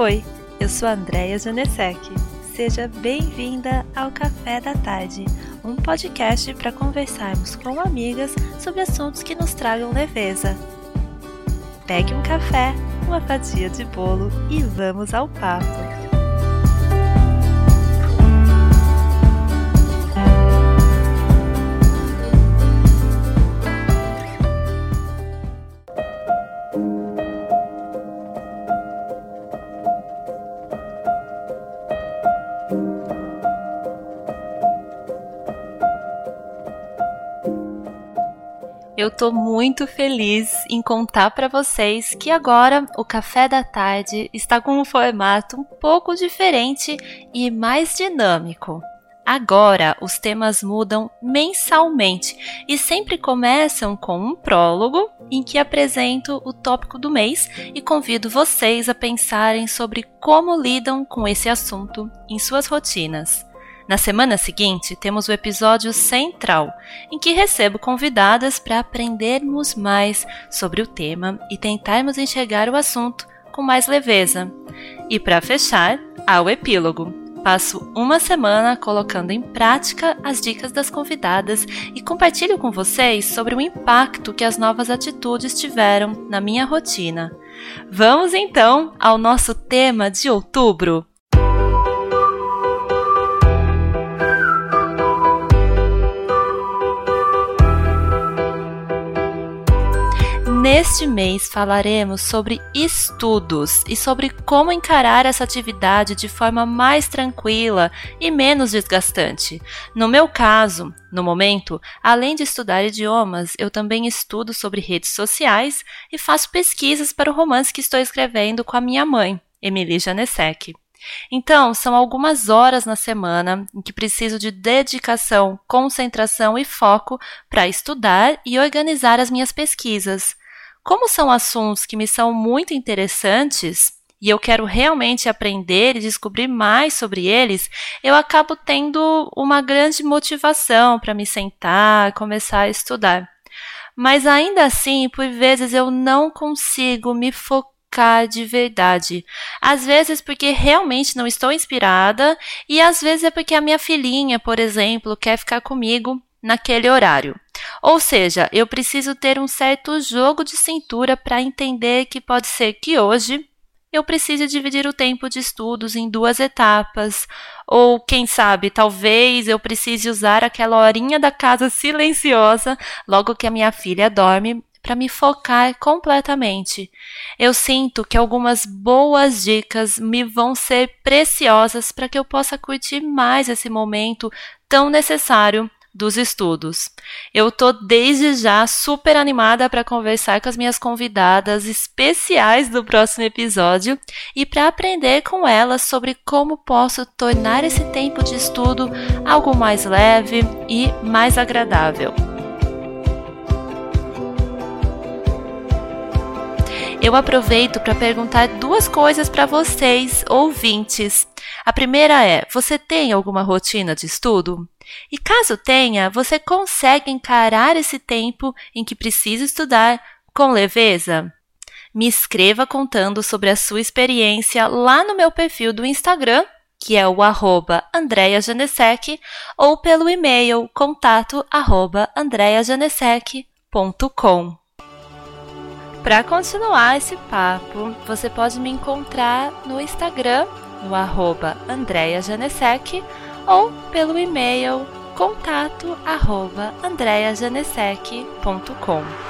Oi, eu sou a Andrea Janesek. Seja bem-vinda ao Café da Tarde, um podcast para conversarmos com amigas sobre assuntos que nos tragam leveza. Pegue um café, uma fatia de bolo e vamos ao papo. Eu tô muito feliz em contar para vocês que agora o café da tarde está com um formato um pouco diferente e mais dinâmico. Agora os temas mudam mensalmente e sempre começam com um prólogo em que apresento o tópico do mês e convido vocês a pensarem sobre como lidam com esse assunto em suas rotinas. Na semana seguinte, temos o episódio central, em que recebo convidadas para aprendermos mais sobre o tema e tentarmos enxergar o assunto com mais leveza. E para fechar, há o epílogo. Passo uma semana colocando em prática as dicas das convidadas e compartilho com vocês sobre o impacto que as novas atitudes tiveram na minha rotina. Vamos então ao nosso tema de outubro: Neste mês falaremos sobre estudos e sobre como encarar essa atividade de forma mais tranquila e menos desgastante. No meu caso, no momento, além de estudar idiomas, eu também estudo sobre redes sociais e faço pesquisas para o romance que estou escrevendo com a minha mãe, Emily Janesek. Então, são algumas horas na semana em que preciso de dedicação, concentração e foco para estudar e organizar as minhas pesquisas. Como são assuntos que me são muito interessantes e eu quero realmente aprender e descobrir mais sobre eles, eu acabo tendo uma grande motivação para me sentar, começar a estudar. Mas ainda assim, por vezes eu não consigo me focar de verdade. Às vezes porque realmente não estou inspirada e às vezes é porque a minha filhinha, por exemplo, quer ficar comigo naquele horário. Ou seja, eu preciso ter um certo jogo de cintura para entender que pode ser que hoje eu precise dividir o tempo de estudos em duas etapas, ou quem sabe, talvez eu precise usar aquela horinha da casa silenciosa logo que a minha filha dorme para me focar completamente. Eu sinto que algumas boas dicas me vão ser preciosas para que eu possa curtir mais esse momento tão necessário dos estudos. Eu tô desde já super animada para conversar com as minhas convidadas especiais do próximo episódio e para aprender com elas sobre como posso tornar esse tempo de estudo algo mais leve e mais agradável. eu aproveito para perguntar duas coisas para vocês, ouvintes. A primeira é: você tem alguma rotina de estudo? E caso tenha, você consegue encarar esse tempo em que precisa estudar com leveza? Me escreva contando sobre a sua experiência lá no meu perfil do Instagram, que é o arroba andreajanesec, ou pelo e-mail contato arroba. Para continuar esse papo, você pode me encontrar no Instagram, no arroba andreajanesec, ou pelo e-mail contato arroba andreajanesec.com.